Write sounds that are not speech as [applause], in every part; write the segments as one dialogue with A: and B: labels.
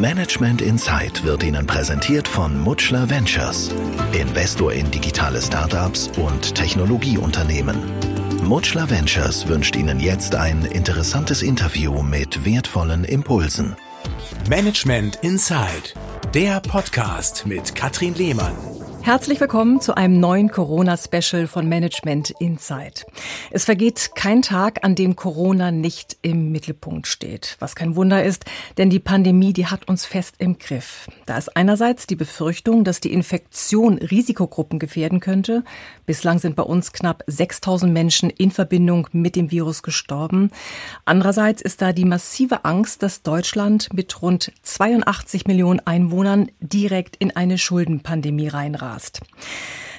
A: Management Insight wird Ihnen präsentiert von Mutschler Ventures, Investor in digitale Startups und Technologieunternehmen. Mutschler Ventures wünscht Ihnen jetzt ein interessantes Interview mit wertvollen Impulsen.
B: Management Insight, der Podcast mit Katrin Lehmann.
C: Herzlich willkommen zu einem neuen Corona-Special von Management Insight. Es vergeht kein Tag, an dem Corona nicht im Mittelpunkt steht. Was kein Wunder ist, denn die Pandemie, die hat uns fest im Griff. Da ist einerseits die Befürchtung, dass die Infektion Risikogruppen gefährden könnte. Bislang sind bei uns knapp 6000 Menschen in Verbindung mit dem Virus gestorben. Andererseits ist da die massive Angst, dass Deutschland mit rund 82 Millionen Einwohnern direkt in eine Schuldenpandemie reinrast rast.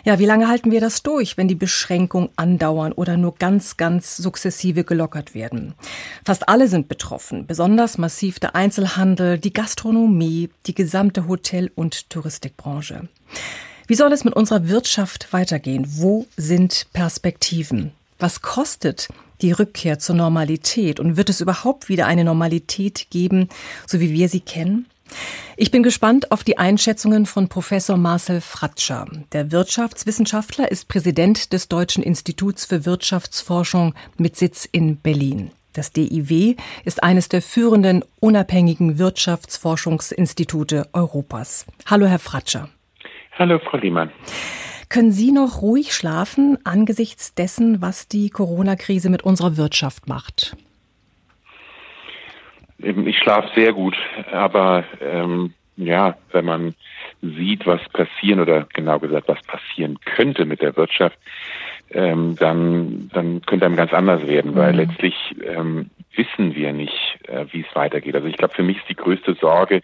C: Ja, wie lange halten wir das durch, wenn die Beschränkungen andauern oder nur ganz, ganz sukzessive gelockert werden? Fast alle sind betroffen, besonders massiv der Einzelhandel, die Gastronomie, die gesamte Hotel- und Touristikbranche. Wie soll es mit unserer Wirtschaft weitergehen? Wo sind Perspektiven? Was kostet die Rückkehr zur Normalität? Und wird es überhaupt wieder eine Normalität geben, so wie wir sie kennen? Ich bin gespannt auf die Einschätzungen von Professor Marcel Fratscher. Der Wirtschaftswissenschaftler ist Präsident des Deutschen Instituts für Wirtschaftsforschung mit Sitz in Berlin. Das DIW ist eines der führenden unabhängigen Wirtschaftsforschungsinstitute Europas. Hallo, Herr Fratscher.
D: Hallo, Frau Liemann.
C: Können Sie noch ruhig schlafen angesichts dessen, was die Corona-Krise mit unserer Wirtschaft macht?
D: Ich schlafe sehr gut, aber ähm, ja, wenn man sieht, was passieren oder genau gesagt, was passieren könnte mit der Wirtschaft, ähm, dann, dann könnte einem ganz anders werden, weil mhm. letztlich ähm, wissen wir nicht, äh, wie es weitergeht. Also ich glaube, für mich ist die größte Sorge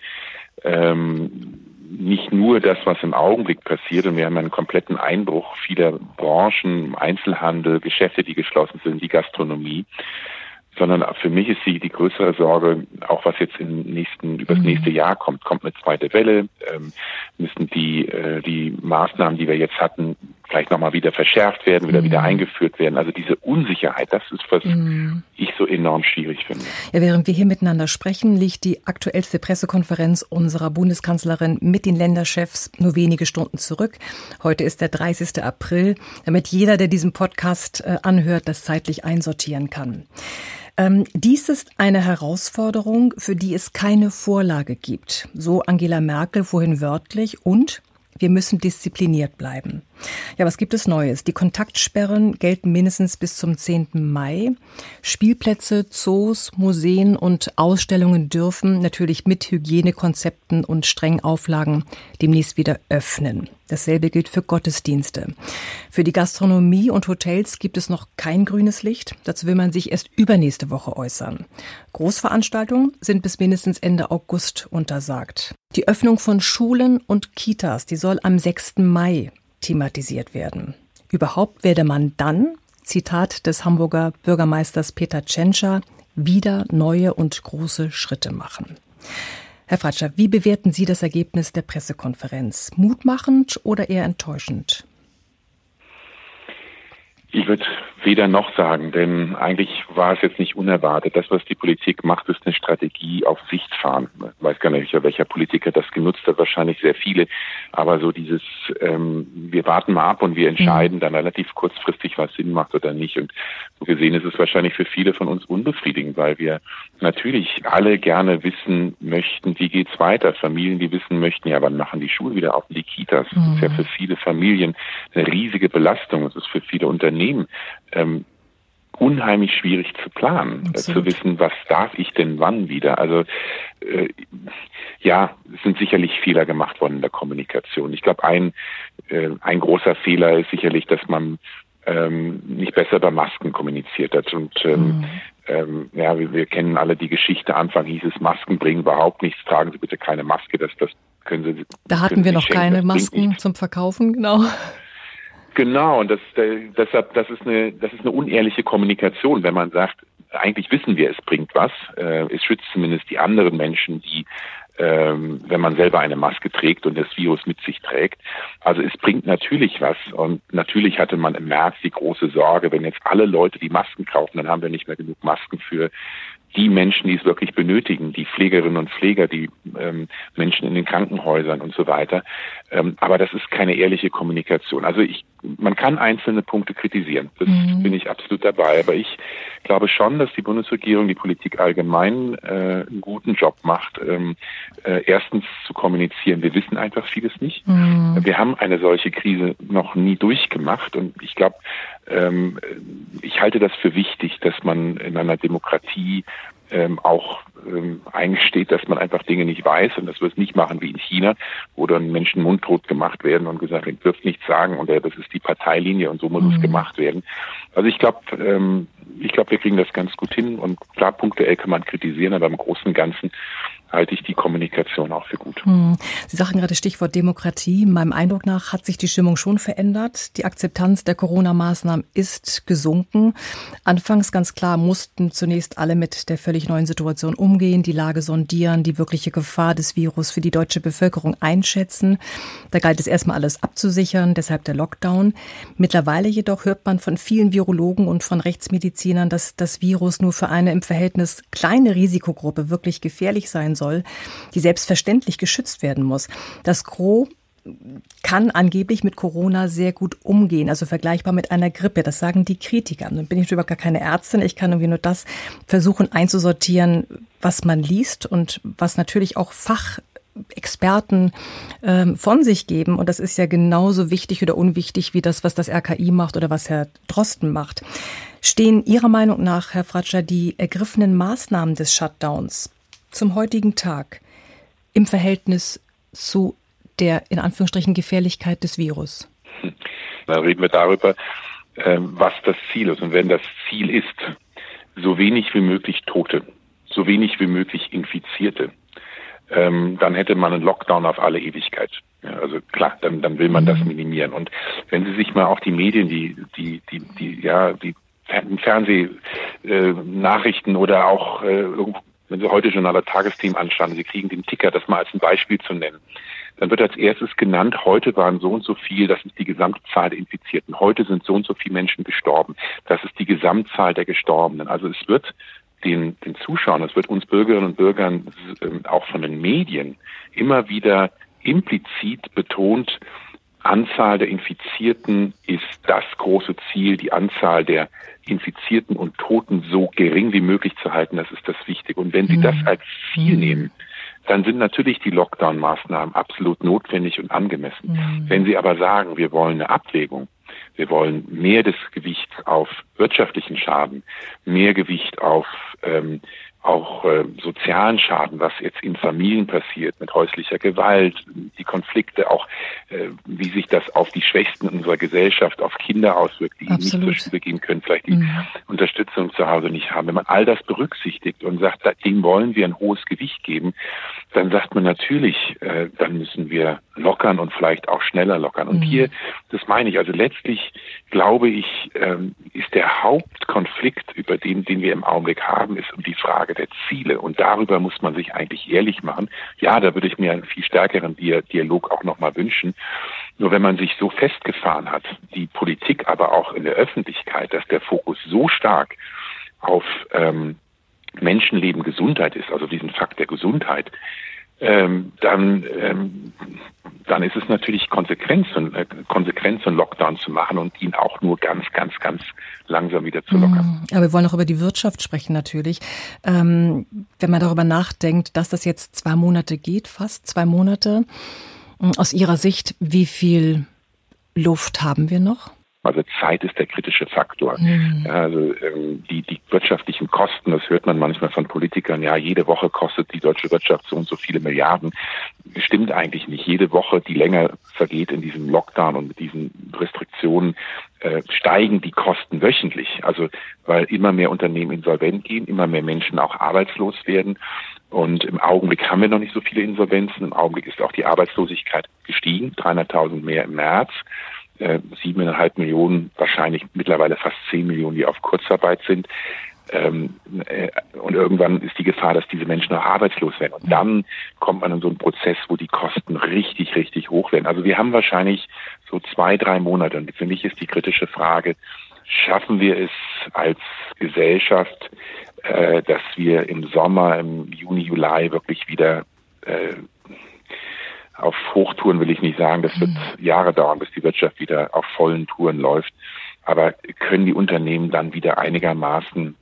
D: ähm, nicht nur das, was im Augenblick passiert, und wir haben einen kompletten Einbruch vieler Branchen, Einzelhandel, Geschäfte, die geschlossen sind, die Gastronomie, sondern für mich ist die, die größere Sorge, auch was jetzt im nächsten, übers mhm. nächste Jahr kommt, kommt eine zweite Welle, ähm, müssen die, äh, die Maßnahmen, die wir jetzt hatten, vielleicht nochmal wieder verschärft werden, wieder mhm. wieder eingeführt werden. Also diese Unsicherheit, das ist, was mhm. ich so enorm schwierig finde.
C: Ja, während wir hier miteinander sprechen, liegt die aktuellste Pressekonferenz unserer Bundeskanzlerin mit den Länderchefs nur wenige Stunden zurück. Heute ist der 30. April, damit jeder, der diesen Podcast äh, anhört, das zeitlich einsortieren kann. Ähm, dies ist eine Herausforderung, für die es keine Vorlage gibt. So Angela Merkel vorhin wörtlich und wir müssen diszipliniert bleiben. Ja, was gibt es Neues? Die Kontaktsperren gelten mindestens bis zum 10. Mai. Spielplätze, Zoos, Museen und Ausstellungen dürfen natürlich mit Hygienekonzepten und strengen Auflagen demnächst wieder öffnen. Dasselbe gilt für Gottesdienste. Für die Gastronomie und Hotels gibt es noch kein grünes Licht. Dazu will man sich erst übernächste Woche äußern. Großveranstaltungen sind bis mindestens Ende August untersagt. Die Öffnung von Schulen und Kitas, die soll am 6. Mai thematisiert werden. Überhaupt werde man dann, Zitat des Hamburger Bürgermeisters Peter Tschentscher, wieder neue und große Schritte machen. Herr Fratscher, wie bewerten Sie das Ergebnis der Pressekonferenz? Mutmachend oder eher enttäuschend?
D: Ich würde weder noch sagen, denn eigentlich war es jetzt nicht unerwartet. Das, was die Politik macht, ist eine Strategie auf Sicht fahren. Ich weiß gar nicht, welcher Politiker das genutzt hat, wahrscheinlich sehr viele. Aber so dieses, ähm, wir warten mal ab und wir entscheiden mhm. dann relativ kurzfristig, was Sinn macht oder nicht. Und so gesehen ist es wahrscheinlich für viele von uns unbefriedigend, weil wir natürlich alle gerne wissen möchten, wie geht's weiter. Familien, die wissen möchten, ja, wann machen die Schulen wieder auf die Kitas? Das ist ja mhm. für viele Familien eine riesige Belastung. Das ist für viele Unternehmen ähm, unheimlich schwierig zu planen, äh, zu wissen, was darf ich denn wann wieder. Also äh, ja, es sind sicherlich Fehler gemacht worden in der Kommunikation. Ich glaube, ein, äh, ein großer Fehler ist sicherlich, dass man ähm, nicht besser bei Masken kommuniziert hat. Und ähm, mhm. ähm, ja, wir, wir, kennen alle die Geschichte. Anfang hieß es, Masken bringen überhaupt nichts, tragen Sie bitte keine Maske, das, das können Sie.
C: Da hatten wir noch keine Masken zum Verkaufen, genau.
D: Genau, und das, deshalb, das ist eine, das ist eine unehrliche Kommunikation, wenn man sagt, eigentlich wissen wir, es bringt was. Äh, es schützt zumindest die anderen Menschen, die, ähm, wenn man selber eine Maske trägt und das Virus mit sich trägt. Also es bringt natürlich was. Und natürlich hatte man im März die große Sorge, wenn jetzt alle Leute die Masken kaufen, dann haben wir nicht mehr genug Masken für die Menschen, die es wirklich benötigen, die Pflegerinnen und Pfleger, die ähm, Menschen in den Krankenhäusern und so weiter. Ähm, aber das ist keine ehrliche Kommunikation. Also ich, man kann einzelne Punkte kritisieren. Das mhm. bin ich absolut dabei. Aber ich glaube schon, dass die Bundesregierung, die Politik allgemein äh, einen guten Job macht. Ähm, äh, erstens zu kommunizieren. Wir wissen einfach vieles nicht. Mhm. Wir haben eine solche Krise noch nie durchgemacht und ich glaube, ähm, ich halte das für wichtig, dass man in einer Demokratie ähm, auch ähm, eingesteht, dass man einfach Dinge nicht weiß und dass wir es nicht machen wie in China, wo dann Menschen mundtot gemacht werden und gesagt, ihr dürft nichts sagen und äh, das ist die Parteilinie und so muss mhm. es gemacht werden. Also ich glaube, ähm, ich glaube, wir kriegen das ganz gut hin und klar, punktuell kann man kritisieren, aber im Großen und Ganzen halte ich die Kommunikation auch für gut. Hm.
C: Sie sagten gerade Stichwort Demokratie. Meinem Eindruck nach hat sich die Stimmung schon verändert. Die Akzeptanz der Corona-Maßnahmen ist gesunken. Anfangs ganz klar mussten zunächst alle mit der völlig neuen Situation umgehen, die Lage sondieren, die wirkliche Gefahr des Virus für die deutsche Bevölkerung einschätzen. Da galt es erstmal alles abzusichern, deshalb der Lockdown. Mittlerweile jedoch hört man von vielen Virologen und von Rechtsmedizinern, dass das Virus nur für eine im Verhältnis kleine Risikogruppe wirklich gefährlich sein soll, die selbstverständlich geschützt werden muss. Das Gros kann angeblich mit Corona sehr gut umgehen, also vergleichbar mit einer Grippe. Das sagen die Kritiker. Nun bin ich überhaupt gar keine Ärztin. Ich kann irgendwie nur das versuchen einzusortieren, was man liest und was natürlich auch Fachexperten ähm, von sich geben. Und das ist ja genauso wichtig oder unwichtig wie das, was das RKI macht oder was Herr Drosten macht. Stehen Ihrer Meinung nach, Herr Fratscher, die ergriffenen Maßnahmen des Shutdowns zum heutigen Tag im Verhältnis zu der in Anführungsstrichen Gefährlichkeit des Virus?
D: Dann reden wir darüber, ähm, was das Ziel ist. Und wenn das Ziel ist, so wenig wie möglich Tote, so wenig wie möglich Infizierte, ähm, dann hätte man einen Lockdown auf alle Ewigkeit. Also klar, dann, dann will man das mhm. minimieren. Und wenn Sie sich mal auch die Medien, die, die, die, die, ja, die Fernsehnachrichten äh, oder auch äh, wenn Sie heute Journaler Tagesthemen anschauen, Sie kriegen den Ticker, das mal als ein Beispiel zu nennen, dann wird als erstes genannt, heute waren so und so viel, das ist die Gesamtzahl der Infizierten. Heute sind so und so viele Menschen gestorben. Das ist die Gesamtzahl der Gestorbenen. Also es wird den, den Zuschauern, es wird uns Bürgerinnen und Bürgern äh, auch von den Medien immer wieder implizit betont, Anzahl der Infizierten ist das große Ziel, die Anzahl der Infizierten und Toten so gering wie möglich zu halten, das ist das Wichtige. Und wenn Sie mhm. das als Ziel mhm. nehmen, dann sind natürlich die Lockdown-Maßnahmen absolut notwendig und angemessen. Mhm. Wenn Sie aber sagen, wir wollen eine Abwägung, wir wollen mehr des Gewichts auf wirtschaftlichen Schaden, mehr Gewicht auf ähm, auch äh, sozialen Schaden, was jetzt in Familien passiert, mit häuslicher Gewalt, die Konflikte, auch äh, wie sich das auf die Schwächsten unserer Gesellschaft, auf Kinder auswirkt, die Absolut. nicht zur Schule gehen können, vielleicht die mhm. Unterstützung zu Hause nicht haben. Wenn man all das berücksichtigt und sagt, dem wollen wir ein hohes Gewicht geben, dann sagt man natürlich, äh, dann müssen wir lockern und vielleicht auch schneller lockern. Und mhm. hier, das meine ich, also letztlich glaube ich, ähm, ist der Hauptkonflikt, über den, den wir im Augenblick haben, ist um die Frage der Ziele. Und darüber muss man sich eigentlich ehrlich machen. Ja, da würde ich mir einen viel stärkeren Dialog auch nochmal wünschen. Nur wenn man sich so festgefahren hat, die Politik aber auch in der Öffentlichkeit, dass der Fokus so stark auf ähm, Menschenleben Gesundheit ist, also diesen Fakt der Gesundheit, ähm, dann, ähm, dann ist es natürlich Konsequenz, äh, Konsequenz, einen Lockdown zu machen und ihn auch nur ganz, ganz, ganz langsam wieder zu lockern.
C: Mhm. Aber wir wollen auch über die Wirtschaft sprechen natürlich. Ähm, wenn man darüber nachdenkt, dass das jetzt zwei Monate geht, fast zwei Monate, aus Ihrer Sicht, wie viel Luft haben wir noch?
D: Also Zeit ist der kritische Faktor. Mhm. Also ähm, die, die wirtschaftlichen Kosten, das hört man manchmal von Politikern, ja, jede Woche kostet die deutsche Wirtschaft so und so viele Milliarden. Stimmt eigentlich nicht. Jede Woche, die länger vergeht in diesem Lockdown und mit diesen Restriktionen, äh, steigen die Kosten wöchentlich. Also weil immer mehr Unternehmen insolvent gehen, immer mehr Menschen auch arbeitslos werden. Und im Augenblick haben wir noch nicht so viele Insolvenzen. Im Augenblick ist auch die Arbeitslosigkeit gestiegen, 300.000 mehr im März siebeneinhalb Millionen, wahrscheinlich mittlerweile fast zehn Millionen, die auf Kurzarbeit sind. Ähm, äh, und irgendwann ist die Gefahr, dass diese Menschen auch arbeitslos werden. Und dann kommt man in so einen Prozess, wo die Kosten richtig, richtig hoch werden. Also wir haben wahrscheinlich so zwei, drei Monate. Und für mich ist die kritische Frage, schaffen wir es als Gesellschaft, äh, dass wir im Sommer, im Juni, Juli wirklich wieder äh, auf Hochtouren will ich nicht sagen, das wird mhm. Jahre dauern, bis die Wirtschaft wieder auf vollen Touren läuft. Aber können die Unternehmen dann wieder einigermaßen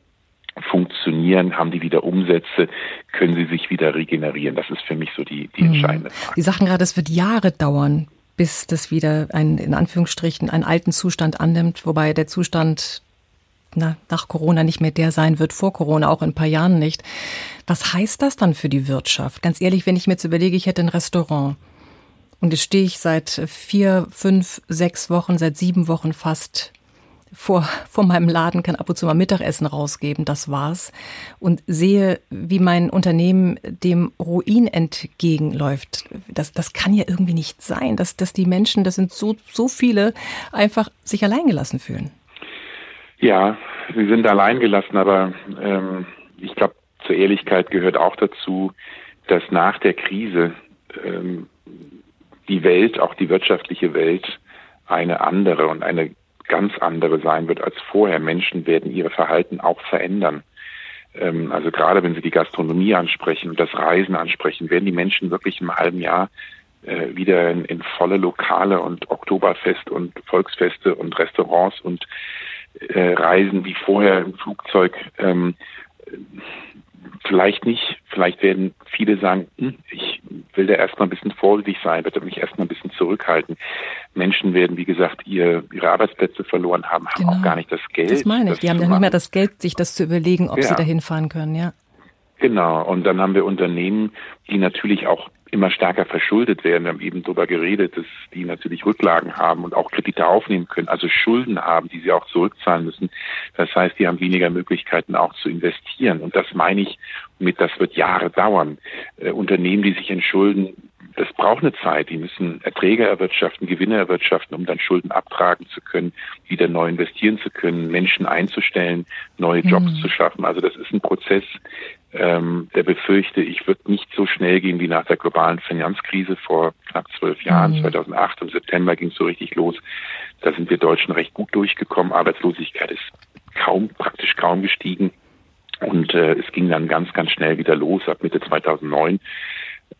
D: funktionieren, haben die wieder Umsätze, können sie sich wieder regenerieren. Das ist für mich so die, die mhm. entscheidende Frage.
C: Sie sagten gerade, es wird Jahre dauern, bis das wieder ein, in Anführungsstrichen, einen alten Zustand annimmt, wobei der Zustand na, nach Corona nicht mehr der sein wird, vor Corona auch in ein paar Jahren nicht. Was heißt das dann für die Wirtschaft? Ganz ehrlich, wenn ich mir jetzt überlege, ich hätte ein Restaurant und jetzt stehe ich seit vier, fünf, sechs Wochen, seit sieben Wochen fast vor, [laughs] vor meinem Laden, kann ab und zu mal Mittagessen rausgeben, das war's. Und sehe, wie mein Unternehmen dem Ruin entgegenläuft. Das, das kann ja irgendwie nicht sein, dass, dass die Menschen, das sind so, so viele, einfach sich alleingelassen fühlen.
D: Ja, sie sind alleingelassen, aber ähm, ich glaube, zur Ehrlichkeit gehört auch dazu, dass nach der Krise ähm, die Welt, auch die wirtschaftliche Welt, eine andere und eine ganz andere sein wird als vorher. Menschen werden ihre Verhalten auch verändern. Ähm, also gerade wenn Sie die Gastronomie ansprechen und das Reisen ansprechen, werden die Menschen wirklich im halben Jahr äh, wieder in, in volle Lokale und Oktoberfest und Volksfeste und Restaurants und äh, Reisen wie vorher im Flugzeug ähm, vielleicht nicht. Vielleicht werden viele sagen, hm, ich will da erstmal ein bisschen vorsichtig sein, werde mich erstmal ein bisschen zurückhalten. Menschen werden, wie gesagt, ihr, ihre Arbeitsplätze verloren haben, haben genau. auch gar nicht das Geld.
C: Das meine ich. Die haben dann nicht mehr das Geld, sich das zu überlegen, ob ja. sie da hinfahren können, ja.
D: Genau. Und dann haben wir Unternehmen, die natürlich auch immer stärker verschuldet werden. Wir haben eben darüber geredet, dass die natürlich Rücklagen haben und auch Kredite aufnehmen können, also Schulden haben, die sie auch zurückzahlen müssen. Das heißt, die haben weniger Möglichkeiten auch zu investieren. Und das meine ich mit, das wird Jahre dauern. Äh, Unternehmen, die sich entschulden, das braucht eine Zeit. Die müssen Erträge erwirtschaften, Gewinne erwirtschaften, um dann Schulden abtragen zu können, wieder neu investieren zu können, Menschen einzustellen, neue Jobs mhm. zu schaffen. Also das ist ein Prozess, ähm, der befürchte, ich wird nicht so schnell gehen wie nach der globalen Finanzkrise vor knapp zwölf Jahren. Mhm. 2008 im September ging es so richtig los. Da sind wir Deutschen recht gut durchgekommen. Arbeitslosigkeit ist kaum, praktisch kaum gestiegen. Und äh, es ging dann ganz, ganz schnell wieder los ab Mitte 2009.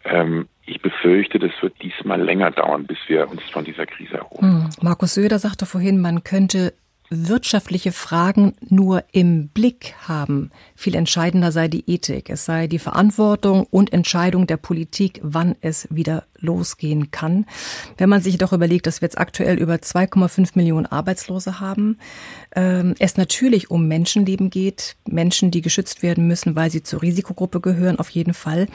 D: Ähm, ich befürchte, das wird diesmal länger dauern, bis wir uns von dieser Krise erholen.
C: Mhm. Markus Söder sagte vorhin, man könnte wirtschaftliche Fragen nur im Blick haben. Viel entscheidender sei die Ethik. Es sei die Verantwortung und Entscheidung der Politik, wann es wieder losgehen kann. Wenn man sich doch überlegt, dass wir jetzt aktuell über 2,5 Millionen Arbeitslose haben, ähm, es natürlich um Menschenleben geht, Menschen, die geschützt werden müssen, weil sie zur Risikogruppe gehören, auf jeden Fall.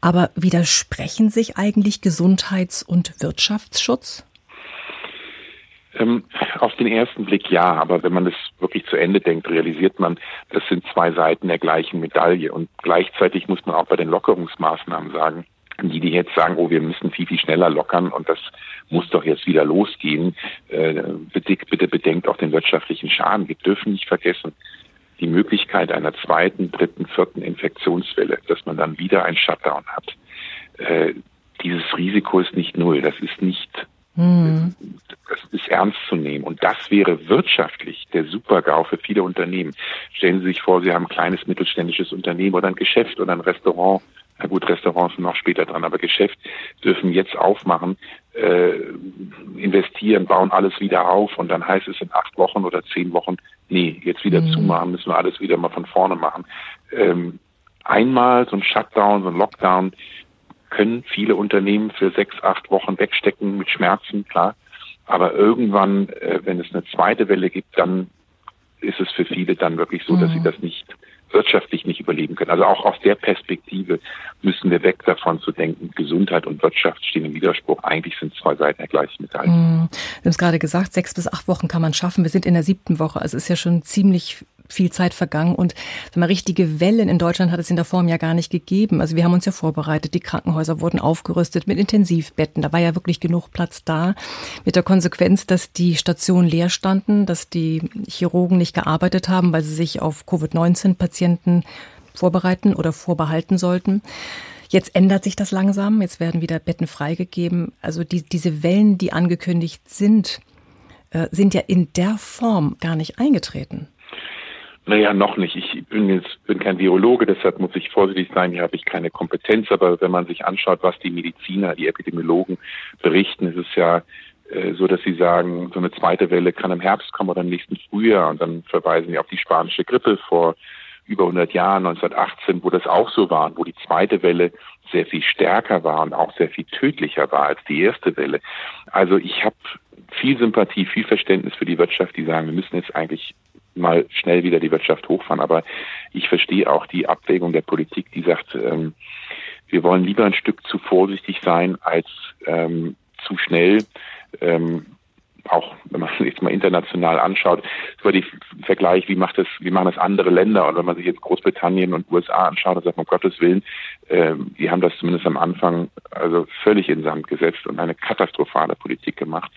C: Aber widersprechen sich eigentlich Gesundheits- und Wirtschaftsschutz?
D: Ähm, auf den ersten Blick ja, aber wenn man das wirklich zu Ende denkt, realisiert man, das sind zwei Seiten der gleichen Medaille. Und gleichzeitig muss man auch bei den Lockerungsmaßnahmen sagen, die, die jetzt sagen, oh, wir müssen viel, viel schneller lockern und das muss doch jetzt wieder losgehen, äh, bitte, bitte bedenkt auch den wirtschaftlichen Schaden. Wir dürfen nicht vergessen, die Möglichkeit einer zweiten, dritten, vierten Infektionswelle, dass man dann wieder ein Shutdown hat. Äh, dieses Risiko ist nicht null. Das ist nicht hm. Das ist ernst zu nehmen. Und das wäre wirtschaftlich der Super-GAU für viele Unternehmen. Stellen Sie sich vor, Sie haben ein kleines mittelständisches Unternehmen oder ein Geschäft oder ein Restaurant. Na gut, Restaurants sind noch später dran, aber Geschäft dürfen jetzt aufmachen, äh, investieren, bauen alles wieder auf und dann heißt es in acht Wochen oder zehn Wochen, nee, jetzt wieder mhm. zumachen, müssen wir alles wieder mal von vorne machen. Ähm, einmal so ein Shutdown, so ein Lockdown, können viele Unternehmen für sechs, acht Wochen wegstecken mit Schmerzen, klar. Aber irgendwann, äh, wenn es eine zweite Welle gibt, dann ist es für viele dann wirklich so, dass sie mhm. das nicht wirtschaftlich nicht überleben können. Also auch aus der Perspektive müssen wir weg davon zu denken, Gesundheit und Wirtschaft stehen im Widerspruch. Eigentlich sind zwei Seiten der gleichen Medaille.
C: Mhm. Wir haben es gerade gesagt, sechs bis acht Wochen kann man schaffen. Wir sind in der siebten Woche. Also es ist ja schon ziemlich viel Zeit vergangen und sag mal, richtige Wellen in Deutschland hat es in der Form ja gar nicht gegeben. Also wir haben uns ja vorbereitet, die Krankenhäuser wurden aufgerüstet mit Intensivbetten, da war ja wirklich genug Platz da, mit der Konsequenz, dass die Stationen leer standen, dass die Chirurgen nicht gearbeitet haben, weil sie sich auf Covid-19-Patienten vorbereiten oder vorbehalten sollten. Jetzt ändert sich das langsam, jetzt werden wieder Betten freigegeben. Also die, diese Wellen, die angekündigt sind, äh, sind ja in der Form gar nicht eingetreten.
D: Naja, noch nicht. Ich bin jetzt bin kein Virologe, deshalb muss ich vorsichtig sein. Hier habe ich keine Kompetenz. Aber wenn man sich anschaut, was die Mediziner, die Epidemiologen berichten, ist es ja äh, so, dass sie sagen, so eine zweite Welle kann im Herbst kommen oder im nächsten Frühjahr. Und dann verweisen sie auf die spanische Grippe vor über 100 Jahren, 1918, wo das auch so war, wo die zweite Welle sehr viel stärker war und auch sehr viel tödlicher war als die erste Welle. Also ich habe viel Sympathie, viel Verständnis für die Wirtschaft, die sagen, wir müssen jetzt eigentlich mal schnell wieder die Wirtschaft hochfahren. Aber ich verstehe auch die Abwägung der Politik, die sagt, ähm, wir wollen lieber ein Stück zu vorsichtig sein als ähm, zu schnell. Ähm, auch wenn man [laughs] sich jetzt mal international anschaut, über die Vergleich, wie macht das, wie machen das andere Länder? Und wenn man sich jetzt Großbritannien und USA anschaut, dann sagt man, um Gottes Willen, äh, die haben das zumindest am Anfang also völlig in Sand gesetzt und eine katastrophale Politik gemacht.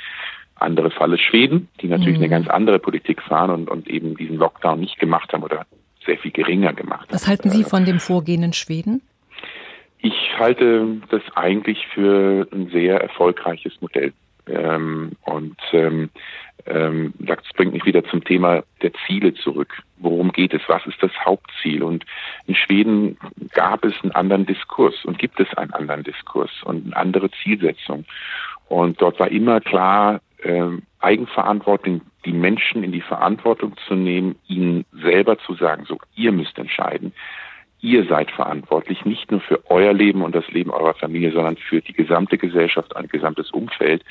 D: Andere Fall ist Schweden, die natürlich mhm. eine ganz andere Politik fahren und, und eben diesen Lockdown nicht gemacht haben oder sehr viel geringer gemacht
C: Was halten Sie von dem Vorgehen in Schweden?
D: Ich halte das eigentlich für ein sehr erfolgreiches Modell. Ähm, und ähm, ähm, das bringt mich wieder zum Thema der Ziele zurück. Worum geht es? Was ist das Hauptziel? Und in Schweden gab es einen anderen Diskurs und gibt es einen anderen Diskurs und eine andere Zielsetzung. Und dort war immer klar, äh, Eigenverantwortung, die Menschen in die Verantwortung zu nehmen, ihnen selber zu sagen, so, ihr müsst entscheiden. Ihr seid verantwortlich, nicht nur für euer Leben und das Leben eurer Familie, sondern für die gesamte Gesellschaft, ein gesamtes Umfeld.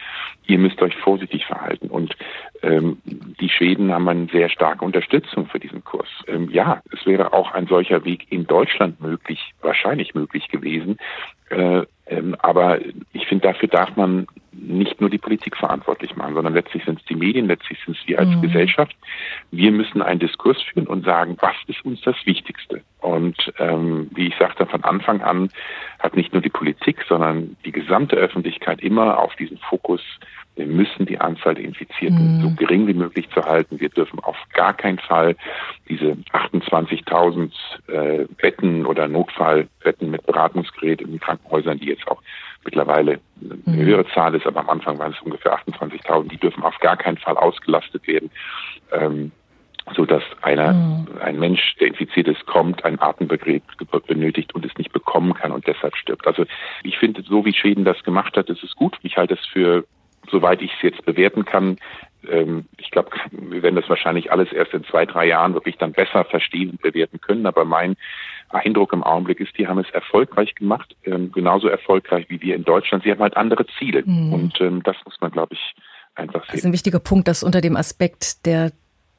D: Ihr müsst euch vorsichtig verhalten. Und ähm, die Schweden haben eine sehr starke Unterstützung für diesen Kurs. Ähm, ja, es wäre auch ein solcher Weg in Deutschland möglich, wahrscheinlich möglich gewesen. Äh, ähm, aber ich finde, dafür darf man nicht nur die Politik verantwortlich machen, sondern letztlich sind es die Medien, letztlich sind es wir als mhm. Gesellschaft. Wir müssen einen Diskurs führen und sagen, was ist uns das Wichtigste? Und ähm, wie ich sagte, von Anfang an hat nicht nur die Politik, sondern die gesamte Öffentlichkeit immer auf diesen Fokus wir müssen die Anzahl der Infizierten mhm. so gering wie möglich zu halten. Wir dürfen auf gar keinen Fall diese 28.000 äh, Betten oder Notfallbetten mit Beratungsgerät in den Krankenhäusern, die jetzt auch mittlerweile eine mhm. höhere Zahl ist, aber am Anfang waren es ungefähr 28.000, die dürfen auf gar keinen Fall ausgelastet werden. Ähm, so dass einer, mhm. ein Mensch, der infiziert ist, kommt, ein Atemgerät benötigt und es nicht bekommen kann und deshalb stirbt. Also ich finde, so wie Schweden das gemacht hat, ist es gut. Ich halte es für soweit ich es jetzt bewerten kann, ähm, ich glaube, wir werden das wahrscheinlich alles erst in zwei, drei Jahren wirklich dann besser verstehen und bewerten können. Aber mein Eindruck im Augenblick ist, die haben es erfolgreich gemacht, ähm, genauso erfolgreich wie wir in Deutschland. Sie haben halt andere Ziele. Mhm. Und ähm, das muss man, glaube ich, einfach sehen.
C: Das ist ein wichtiger Punkt, dass unter dem Aspekt der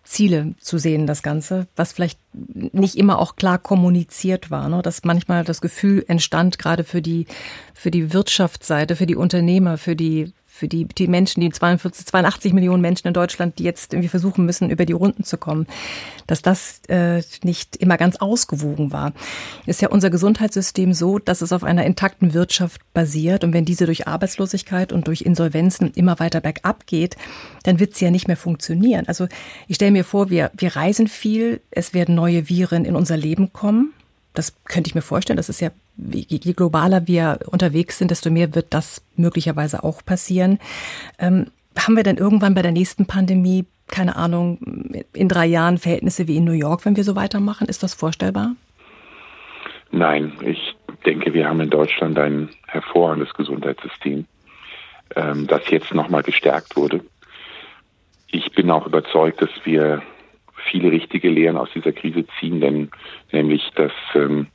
C: Ziele zu sehen, das Ganze, was vielleicht nicht immer auch klar kommuniziert war, ne? dass manchmal das Gefühl entstand, gerade für die, für die Wirtschaftsseite, für die Unternehmer, für die für die, die Menschen, die 42, 82 Millionen Menschen in Deutschland, die jetzt irgendwie versuchen müssen, über die Runden zu kommen, dass das äh, nicht immer ganz ausgewogen war. Ist ja unser Gesundheitssystem so, dass es auf einer intakten Wirtschaft basiert und wenn diese durch Arbeitslosigkeit und durch Insolvenzen immer weiter bergab geht, dann wird sie ja nicht mehr funktionieren. Also ich stelle mir vor, wir, wir reisen viel, es werden neue Viren in unser Leben kommen. Das könnte ich mir vorstellen. Das ist ja je globaler wir unterwegs sind, desto mehr wird das möglicherweise auch passieren. Ähm, haben wir denn irgendwann bei der nächsten Pandemie, keine Ahnung, in drei Jahren Verhältnisse wie in New York, wenn wir so weitermachen? Ist das vorstellbar?
D: Nein, ich denke, wir haben in Deutschland ein hervorragendes Gesundheitssystem, ähm, das jetzt nochmal gestärkt wurde. Ich bin auch überzeugt, dass wir viele richtige Lehren aus dieser Krise ziehen, denn nämlich, dass ähm,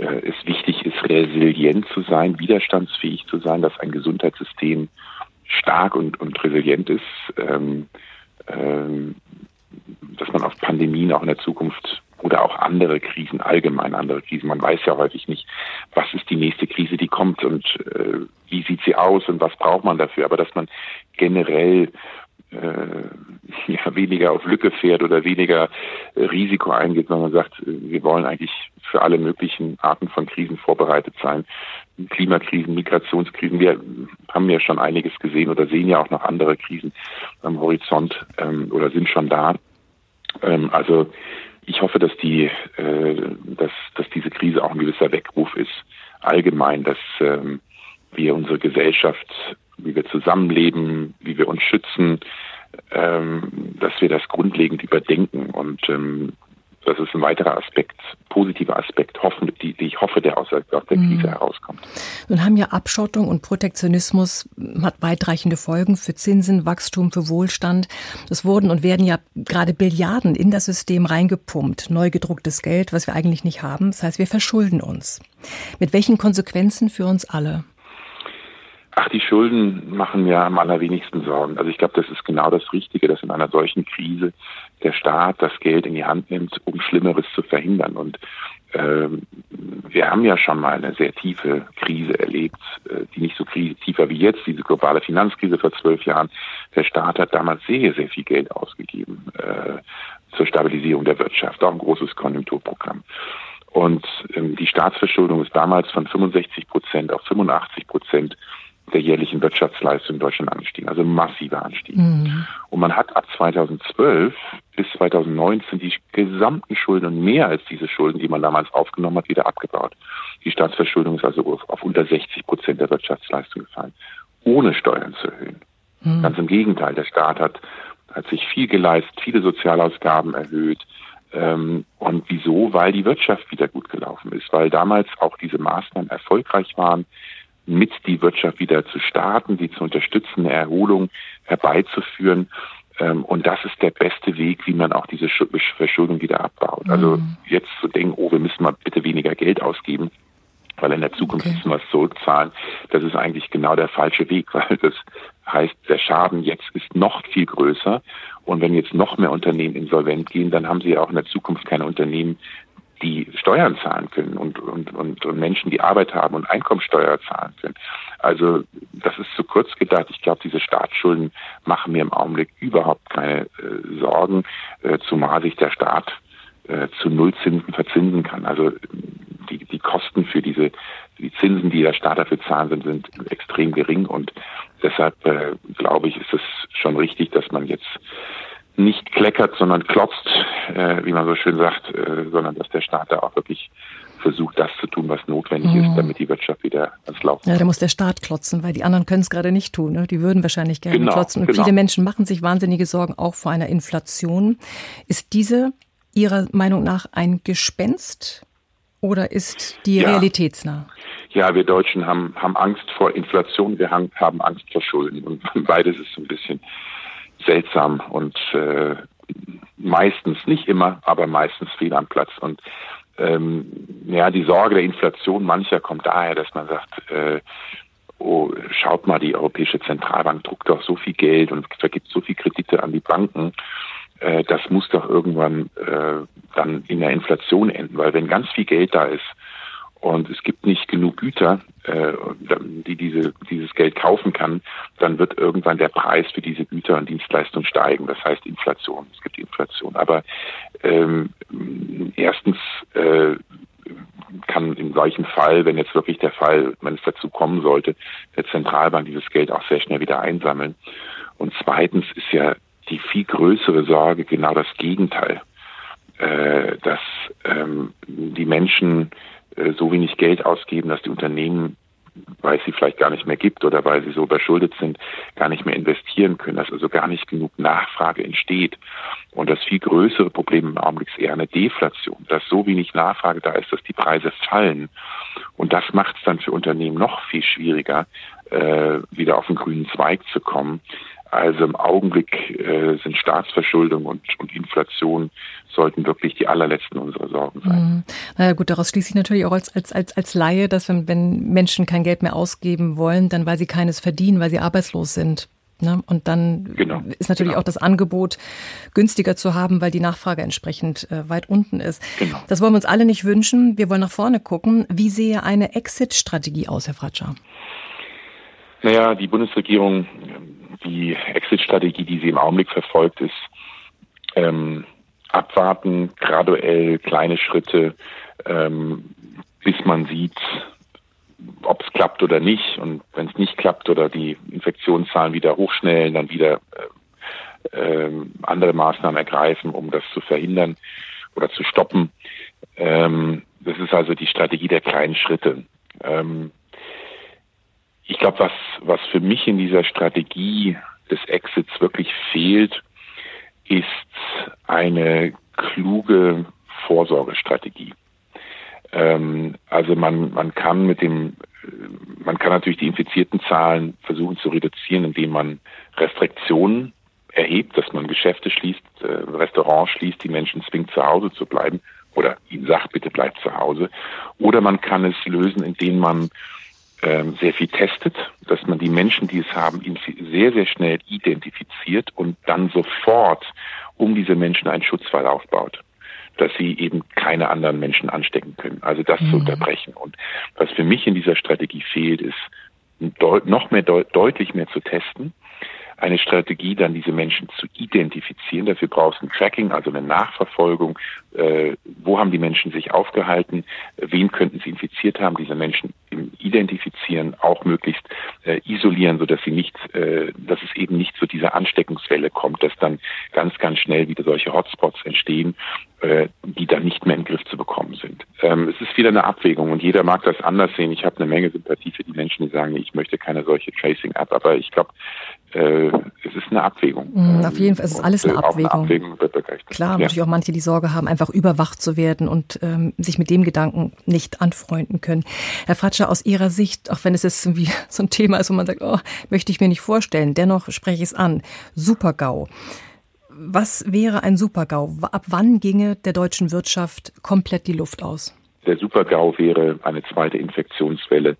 D: äh, es wichtig ist, resilient zu sein, widerstandsfähig zu sein, dass ein Gesundheitssystem stark und, und resilient ist, ähm, ähm, dass man auf Pandemien auch in der Zukunft oder auch andere Krisen, allgemein andere Krisen, man weiß ja häufig nicht, was ist die nächste Krise, die kommt und äh, wie sieht sie aus und was braucht man dafür, aber dass man generell ja, weniger auf Lücke fährt oder weniger äh, Risiko eingeht, sondern sagt, äh, wir wollen eigentlich für alle möglichen Arten von Krisen vorbereitet sein. Klimakrisen, Migrationskrisen, wir haben ja schon einiges gesehen oder sehen ja auch noch andere Krisen am Horizont ähm, oder sind schon da. Ähm, also ich hoffe, dass die, äh, dass, dass diese Krise auch ein gewisser Weckruf ist, allgemein, dass ähm, wir unsere Gesellschaft wie wir zusammenleben, wie wir uns schützen, ähm, dass wir das grundlegend überdenken. Und ähm, das ist ein weiterer Aspekt, positiver Aspekt, hoffen, die, die ich hoffe, der aus, der Krise mhm. herauskommt.
C: Nun haben ja Abschottung und Protektionismus hat weitreichende Folgen für Zinsen, Wachstum, für Wohlstand. Es wurden und werden ja gerade Billiarden in das System reingepumpt, neu gedrucktes Geld, was wir eigentlich nicht haben. Das heißt, wir verschulden uns. Mit welchen Konsequenzen für uns alle?
D: Ach, die Schulden machen mir am allerwenigsten Sorgen. Also ich glaube, das ist genau das Richtige, dass in einer solchen Krise der Staat das Geld in die Hand nimmt, um Schlimmeres zu verhindern. Und ähm, wir haben ja schon mal eine sehr tiefe Krise erlebt, äh, die nicht so tiefer wie jetzt, diese globale Finanzkrise vor zwölf Jahren. Der Staat hat damals sehr, sehr viel Geld ausgegeben äh, zur Stabilisierung der Wirtschaft, auch ein großes Konjunkturprogramm. Und ähm, die Staatsverschuldung ist damals von 65 Prozent auf 85 Prozent der jährlichen Wirtschaftsleistung in Deutschland angestiegen, also massiver Anstieg. Mhm. Und man hat ab 2012 bis 2019 die gesamten Schulden und mehr als diese Schulden, die man damals aufgenommen hat, wieder abgebaut. Die Staatsverschuldung ist also auf, auf unter 60 Prozent der Wirtschaftsleistung gefallen, ohne Steuern zu erhöhen. Mhm. Ganz im Gegenteil, der Staat hat, hat sich viel geleistet, viele Sozialausgaben erhöht, ähm, und wieso? Weil die Wirtschaft wieder gut gelaufen ist, weil damals auch diese Maßnahmen erfolgreich waren, mit die Wirtschaft wieder zu starten, die zu unterstützen, eine Erholung herbeizuführen. Ähm, und das ist der beste Weg, wie man auch diese Verschuldung wieder abbaut. Also mhm. jetzt zu denken, oh, wir müssen mal bitte weniger Geld ausgeben, weil in der Zukunft okay. müssen wir es zurückzahlen. Das ist eigentlich genau der falsche Weg, [laughs] weil das heißt, der Schaden jetzt ist noch viel größer. Und wenn jetzt noch mehr Unternehmen insolvent gehen, dann haben sie ja auch in der Zukunft keine Unternehmen, die Steuern zahlen können und, und, und, und Menschen, die Arbeit haben und Einkommensteuer zahlen können. Also das ist zu kurz gedacht. Ich glaube, diese Staatsschulden machen mir im Augenblick überhaupt keine äh, Sorgen, äh, zumal sich der Staat äh, zu Nullzinsen verzinsen kann. Also die, die Kosten für diese die Zinsen, die der Staat dafür zahlen, sind, sind extrem gering und deshalb äh, glaube ich, ist es schon richtig, dass man jetzt nicht kleckert, sondern klotzt, äh, wie man so schön sagt, äh, sondern dass der Staat da auch wirklich versucht, das zu tun, was notwendig mhm. ist, damit die Wirtschaft wieder ans Laufen
C: kommt. Ja, da muss der Staat klotzen, weil die anderen können es gerade nicht tun. Ne? Die würden wahrscheinlich gerne genau, klotzen. Und genau. viele Menschen machen sich wahnsinnige Sorgen auch vor einer Inflation. Ist diese Ihrer Meinung nach ein Gespenst oder ist die ja. realitätsnah?
D: Ja, wir Deutschen haben, haben Angst vor Inflation, wir haben, haben Angst vor Schulden. Und [laughs] beides ist so ein bisschen seltsam und äh, meistens, nicht immer, aber meistens fehl am Platz. Und ähm, ja, die Sorge der Inflation mancher kommt daher, dass man sagt, äh, oh, schaut mal, die Europäische Zentralbank druckt doch so viel Geld und vergibt so viel Kredite an die Banken. Äh, das muss doch irgendwann äh, dann in der Inflation enden, weil wenn ganz viel Geld da ist, und es gibt nicht genug Güter, äh, die diese, dieses Geld kaufen kann, dann wird irgendwann der Preis für diese Güter und Dienstleistungen steigen. Das heißt Inflation. Es gibt Inflation. Aber ähm, erstens äh, kann in solchen Fall, wenn jetzt wirklich der Fall, wenn es dazu kommen sollte, der Zentralbank dieses Geld auch sehr schnell wieder einsammeln. Und zweitens ist ja die viel größere Sorge genau das Gegenteil, äh, dass ähm, die Menschen so wenig Geld ausgeben, dass die Unternehmen, weil es sie vielleicht gar nicht mehr gibt oder weil sie so überschuldet sind, gar nicht mehr investieren können, dass also gar nicht genug Nachfrage entsteht. Und das viel größere Problem im Augenblick ist eher eine Deflation, dass so wenig Nachfrage da ist, dass die Preise fallen. Und das macht es dann für Unternehmen noch viel schwieriger, äh, wieder auf den grünen Zweig zu kommen, also im Augenblick äh, sind Staatsverschuldung und, und Inflation sollten wirklich die allerletzten unserer Sorgen sein. Mhm.
C: Naja gut, daraus schließe ich natürlich auch als, als, als, als Laie, dass wenn, wenn Menschen kein Geld mehr ausgeben wollen, dann weil sie keines verdienen, weil sie arbeitslos sind. Ne? Und dann genau, ist natürlich genau. auch das Angebot günstiger zu haben, weil die Nachfrage entsprechend äh, weit unten ist. Genau. Das wollen wir uns alle nicht wünschen. Wir wollen nach vorne gucken. Wie sehe eine Exit-Strategie aus, Herr Fratscher?
D: Naja, die Bundesregierung die Exit-Strategie, die sie im Augenblick verfolgt, ist ähm, abwarten, graduell kleine Schritte, ähm, bis man sieht, ob es klappt oder nicht. Und wenn es nicht klappt oder die Infektionszahlen wieder hochschnellen, dann wieder äh, äh, andere Maßnahmen ergreifen, um das zu verhindern oder zu stoppen. Ähm, das ist also die Strategie der kleinen Schritte. Ähm, ich glaube, was, was für mich in dieser Strategie des Exits wirklich fehlt, ist eine kluge Vorsorgestrategie. Ähm, also man, man kann mit dem, man kann natürlich die infizierten Zahlen versuchen zu reduzieren, indem man Restriktionen erhebt, dass man Geschäfte schließt, äh, Restaurants schließt, die Menschen zwingt zu Hause zu bleiben oder ihnen sagt, bitte bleibt zu Hause. Oder man kann es lösen, indem man sehr viel testet, dass man die Menschen, die es haben, sehr, sehr schnell identifiziert und dann sofort um diese Menschen einen Schutzwall aufbaut dass sie eben keine anderen Menschen anstecken können. Also das mhm. zu unterbrechen. Und was für mich in dieser Strategie fehlt, ist noch mehr, deutlich mehr zu testen, eine Strategie, dann diese Menschen zu identifizieren. Dafür brauchst du ein Tracking, also eine Nachverfolgung. Äh, wo haben die Menschen sich aufgehalten? Wen könnten sie infiziert haben? Diese Menschen identifizieren, auch möglichst äh, isolieren, so dass sie nicht, äh, dass es eben nicht zu dieser Ansteckungswelle kommt, dass dann ganz, ganz schnell wieder solche Hotspots entstehen, die dann nicht mehr in den Griff zu bekommen sind. Ähm, es ist wieder eine Abwägung und jeder mag das anders sehen. Ich habe eine Menge Sympathie für die Menschen, die sagen, ich möchte keine solche Tracing-App, aber ich glaube, äh, es ist eine Abwägung.
C: Mm, auf jeden Fall, es ist alles eine Abwägung. Eine Abwägung Klar, ja. natürlich auch manche, die Sorge haben, einfach überwacht zu werden und ähm, sich mit dem Gedanken nicht anfreunden können. Herr Fratscher, aus Ihrer Sicht, auch wenn es jetzt irgendwie [laughs] so ein Thema ist, wo man sagt, oh, möchte ich mir nicht vorstellen, dennoch spreche ich es an. Super-GAU. Was wäre ein Super-GAU? Ab wann ginge der deutschen Wirtschaft komplett die Luft aus?
D: Der Super-GAU wäre eine zweite Infektionswelle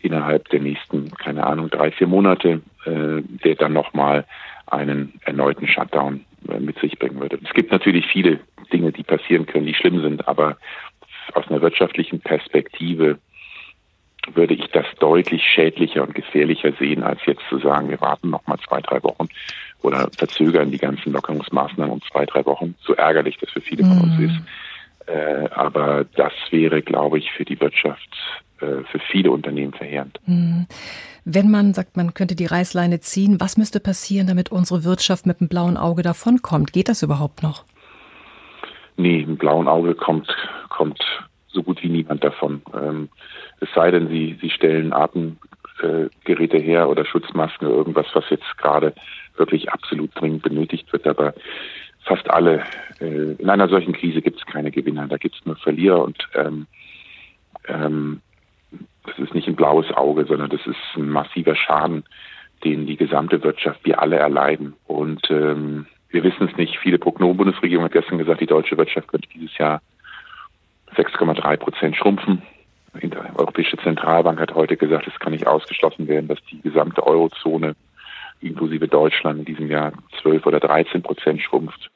D: innerhalb der nächsten, keine Ahnung, drei, vier Monate, äh, der dann nochmal einen erneuten Shutdown äh, mit sich bringen würde. Es gibt natürlich viele Dinge, die passieren können, die schlimm sind, aber aus einer wirtschaftlichen Perspektive würde ich das deutlich schädlicher und gefährlicher sehen, als jetzt zu sagen, wir warten noch mal zwei, drei Wochen oder verzögern die ganzen Lockerungsmaßnahmen um zwei, drei Wochen. So ärgerlich das für viele von uns mhm. ist. Äh, aber das wäre, glaube ich, für die Wirtschaft, äh, für viele Unternehmen verheerend. Mhm.
C: Wenn man sagt, man könnte die Reißleine ziehen, was müsste passieren, damit unsere Wirtschaft mit einem blauen Auge davonkommt? Geht das überhaupt noch?
D: Nee, im blauen Auge kommt, kommt so gut wie niemand davon. Ähm, es sei denn, sie, sie stellen Atemgeräte her oder Schutzmasken oder irgendwas, was jetzt gerade wirklich absolut dringend benötigt wird. Aber fast alle, äh, in einer solchen Krise gibt es keine Gewinner, da gibt es nur Verlierer und ähm, ähm, das ist nicht ein blaues Auge, sondern das ist ein massiver Schaden, den die gesamte Wirtschaft, wir alle erleiden. Und ähm, wir wissen es nicht. Viele Prognosen, Bundesregierung hat gestern gesagt, die deutsche Wirtschaft könnte dieses Jahr 6,3 Prozent schrumpfen. Die Europäische Zentralbank hat heute gesagt, es kann nicht ausgeschlossen werden, dass die gesamte Eurozone inklusive Deutschland in diesem Jahr 12 oder 13 Prozent schrumpft.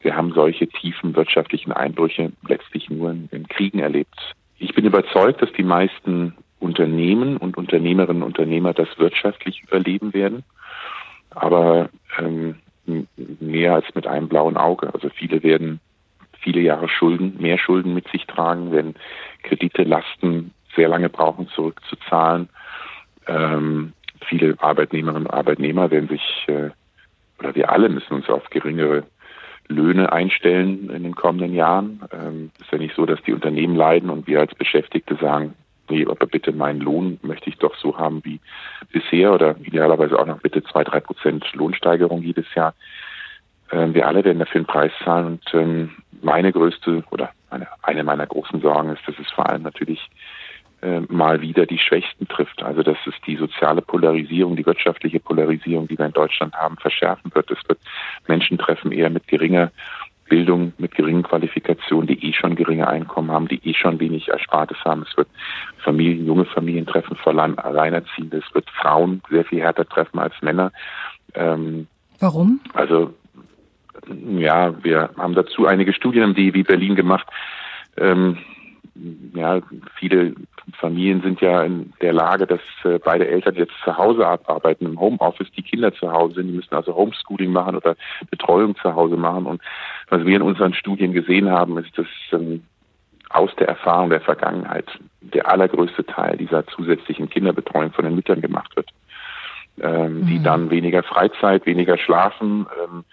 D: Wir haben solche tiefen wirtschaftlichen Einbrüche letztlich nur in, in Kriegen erlebt. Ich bin überzeugt, dass die meisten Unternehmen und Unternehmerinnen und Unternehmer das wirtschaftlich überleben werden, aber ähm, mehr als mit einem blauen Auge. Also viele werden viele Jahre Schulden, mehr Schulden mit sich tragen, wenn Kredite, Lasten sehr lange brauchen, zurückzuzahlen. Ähm, viele Arbeitnehmerinnen und Arbeitnehmer werden sich, äh, oder wir alle müssen uns auf geringere Löhne einstellen in den kommenden Jahren. Ähm, ist ja nicht so, dass die Unternehmen leiden und wir als Beschäftigte sagen, nee, aber bitte meinen Lohn möchte ich doch so haben wie bisher oder idealerweise auch noch bitte zwei, drei Prozent Lohnsteigerung jedes Jahr. Ähm, wir alle werden dafür einen Preis zahlen und ähm, meine größte oder eine, eine meiner großen Sorgen ist, dass es vor allem natürlich äh, mal wieder die Schwächsten trifft. Also dass es die soziale Polarisierung, die wirtschaftliche Polarisierung, die wir in Deutschland haben, verschärfen wird. Es wird Menschen treffen eher mit geringer Bildung, mit geringen Qualifikationen, die eh schon geringe Einkommen haben, die eh schon wenig Erspartes haben. Es wird Familien, junge Familien treffen, vor allem Alleinerziehende. Es wird Frauen sehr viel härter treffen als Männer.
C: Ähm, Warum?
D: Also ja, wir haben dazu einige Studien am DEW Berlin gemacht. Ähm, ja, viele Familien sind ja in der Lage, dass äh, beide Eltern jetzt zu Hause arbeiten, im Homeoffice, die Kinder zu Hause sind, die müssen also Homeschooling machen oder Betreuung zu Hause machen. Und was wir in unseren Studien gesehen haben, ist, dass ähm, aus der Erfahrung der Vergangenheit der allergrößte Teil dieser zusätzlichen Kinderbetreuung von den Müttern gemacht wird. Ähm, mhm. Die dann weniger Freizeit, weniger schlafen, ähm,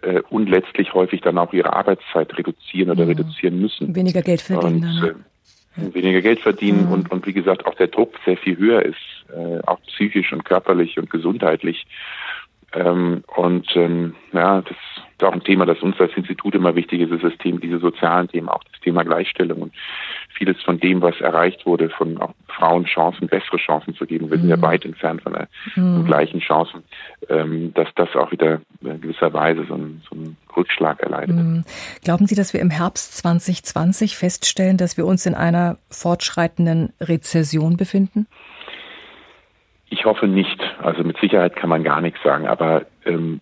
D: äh, und letztlich häufig dann auch ihre Arbeitszeit reduzieren oder mhm. reduzieren müssen.
C: Weniger Geld verdienen.
D: Und, äh, weniger Geld verdienen mhm. und, und wie gesagt auch der Druck sehr viel höher ist, äh, auch psychisch und körperlich und gesundheitlich. Ähm, und ähm, ja, das ist auch ein Thema, das uns als Institut immer wichtig ist, ist das Thema, diese sozialen Themen, auch das Thema Gleichstellung und vieles von dem, was erreicht wurde, von auch Frauen Chancen, bessere Chancen zu geben. Wir sind ja mhm. weit entfernt von, der, mhm. gleichen Chancen, ähm, dass das auch wieder in gewisser Weise so ein, so ein Rückschlag erleidet. Mhm.
C: Glauben Sie, dass wir im Herbst 2020 feststellen, dass wir uns in einer fortschreitenden Rezession befinden?
D: Ich hoffe nicht. Also mit Sicherheit kann man gar nichts sagen. Aber ähm,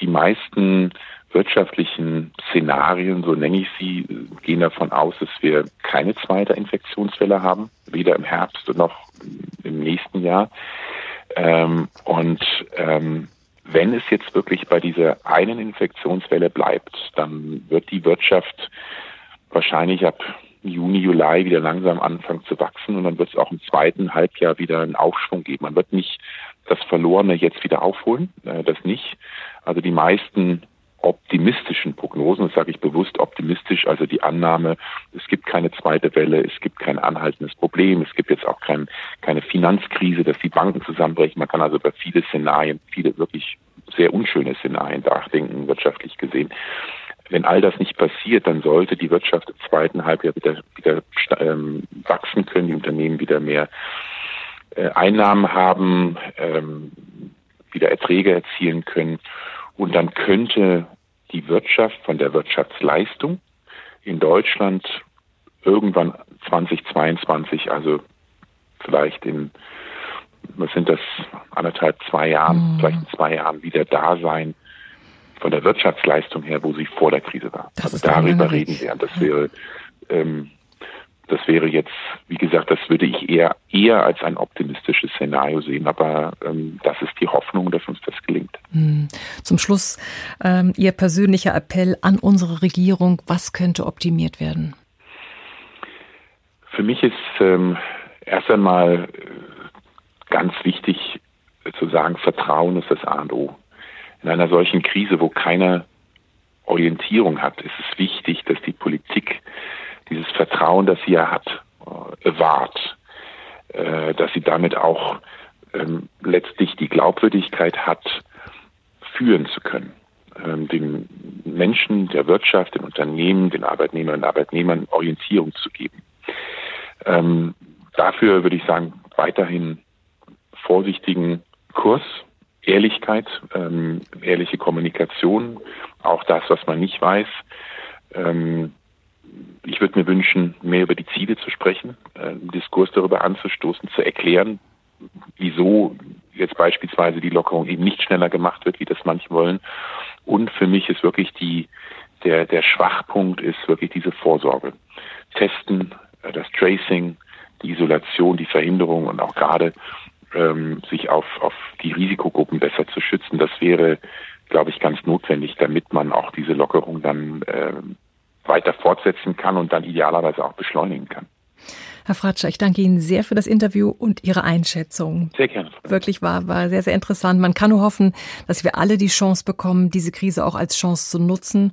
D: die meisten wirtschaftlichen Szenarien, so nenne ich sie, gehen davon aus, dass wir keine zweite Infektionswelle haben, weder im Herbst noch im nächsten Jahr. Ähm, und ähm, wenn es jetzt wirklich bei dieser einen Infektionswelle bleibt, dann wird die Wirtschaft wahrscheinlich ab Juni, Juli wieder langsam anfangen zu wachsen und dann wird es auch im zweiten Halbjahr wieder einen Aufschwung geben. Man wird nicht das Verlorene jetzt wieder aufholen, äh, das nicht. Also die meisten optimistischen Prognosen, das sage ich bewusst optimistisch, also die Annahme, es gibt keine zweite Welle, es gibt kein anhaltendes Problem, es gibt jetzt auch kein, keine Finanzkrise, dass die Banken zusammenbrechen. Man kann also über viele Szenarien, viele wirklich sehr unschöne Szenarien nachdenken, wirtschaftlich gesehen. Wenn all das nicht passiert, dann sollte die Wirtschaft im zweiten Halbjahr wieder, wieder ähm, wachsen können, die Unternehmen wieder mehr äh, Einnahmen haben, ähm, wieder Erträge erzielen können. Und dann könnte die Wirtschaft von der Wirtschaftsleistung in Deutschland irgendwann 2022, also vielleicht in, was sind das, anderthalb, zwei Jahren, mhm. vielleicht in zwei Jahren wieder da sein, von der Wirtschaftsleistung her, wo sie vor der Krise war. Das also darüber reden wir. Und das wäre, ähm, das wäre jetzt, wie gesagt, das würde ich eher eher als ein optimistisches Szenario sehen. Aber ähm, das ist die Hoffnung, dass uns das gelingt.
C: Hm. Zum Schluss ähm, Ihr persönlicher Appell an unsere Regierung: Was könnte optimiert werden?
D: Für mich ist ähm, erst einmal äh, ganz wichtig zu sagen, Vertrauen ist das A und O in einer solchen Krise, wo keiner Orientierung hat, ist es wichtig, dass die Politik dieses Vertrauen, das sie ja hat, äh, bewahrt, äh, dass sie damit auch ähm, letztlich die Glaubwürdigkeit hat, führen zu können, ähm, den Menschen, der Wirtschaft, den Unternehmen, den Arbeitnehmerinnen und Arbeitnehmern Orientierung zu geben. Ähm, dafür würde ich sagen, weiterhin vorsichtigen Kurs Ehrlichkeit, ehrliche Kommunikation, auch das, was man nicht weiß. Ich würde mir wünschen, mehr über die Ziele zu sprechen, äh, einen Diskurs darüber anzustoßen, zu erklären, wieso jetzt beispielsweise die Lockerung eben nicht schneller gemacht wird, wie das manche wollen. Und für mich ist wirklich die, der, der Schwachpunkt ist wirklich diese Vorsorge. Testen, äh, das Tracing, die Isolation, die Verhinderung und auch gerade ähm, sich auf, auf die Risikogruppen besser zu schützen. Das wäre, glaube ich, ganz notwendig, damit man auch diese Lockerung dann äh, weiter fortsetzen kann und dann idealerweise auch beschleunigen kann.
C: Herr Fratscher, ich danke Ihnen sehr für das Interview und Ihre Einschätzung.
D: Sehr gerne.
C: Wirklich war, war sehr, sehr interessant. Man kann nur hoffen, dass wir alle die Chance bekommen, diese Krise auch als Chance zu nutzen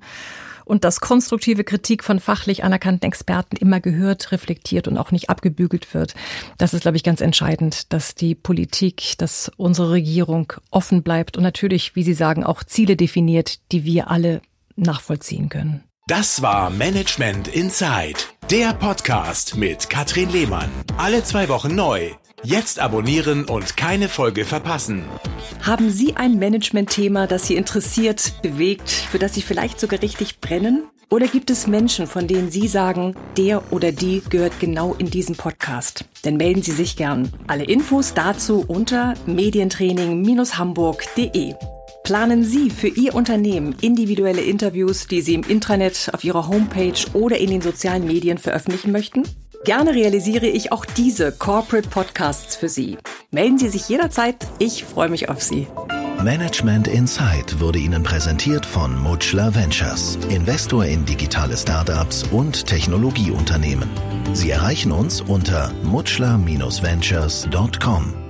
C: und dass konstruktive Kritik von fachlich anerkannten Experten immer gehört, reflektiert und auch nicht abgebügelt wird. Das ist, glaube ich, ganz entscheidend, dass die Politik, dass unsere Regierung offen bleibt und natürlich, wie Sie sagen, auch Ziele definiert, die wir alle nachvollziehen können.
B: Das war Management Inside, der Podcast mit Katrin Lehmann. Alle zwei Wochen neu. Jetzt abonnieren und keine Folge verpassen.
C: Haben Sie ein Management-Thema, das Sie interessiert, bewegt, für das Sie vielleicht sogar richtig brennen? Oder gibt es Menschen, von denen Sie sagen, der oder die gehört genau in diesen Podcast? Dann melden Sie sich gern. Alle Infos dazu unter medientraining-hamburg.de. Planen Sie für Ihr Unternehmen individuelle Interviews, die Sie im Intranet, auf Ihrer Homepage oder in den sozialen Medien veröffentlichen möchten? Gerne realisiere ich auch diese Corporate Podcasts für Sie. Melden Sie sich jederzeit. Ich freue mich auf Sie.
A: Management Insight wurde Ihnen präsentiert von Mutschler Ventures, Investor in digitale Startups und Technologieunternehmen. Sie erreichen uns unter mutschler-ventures.com.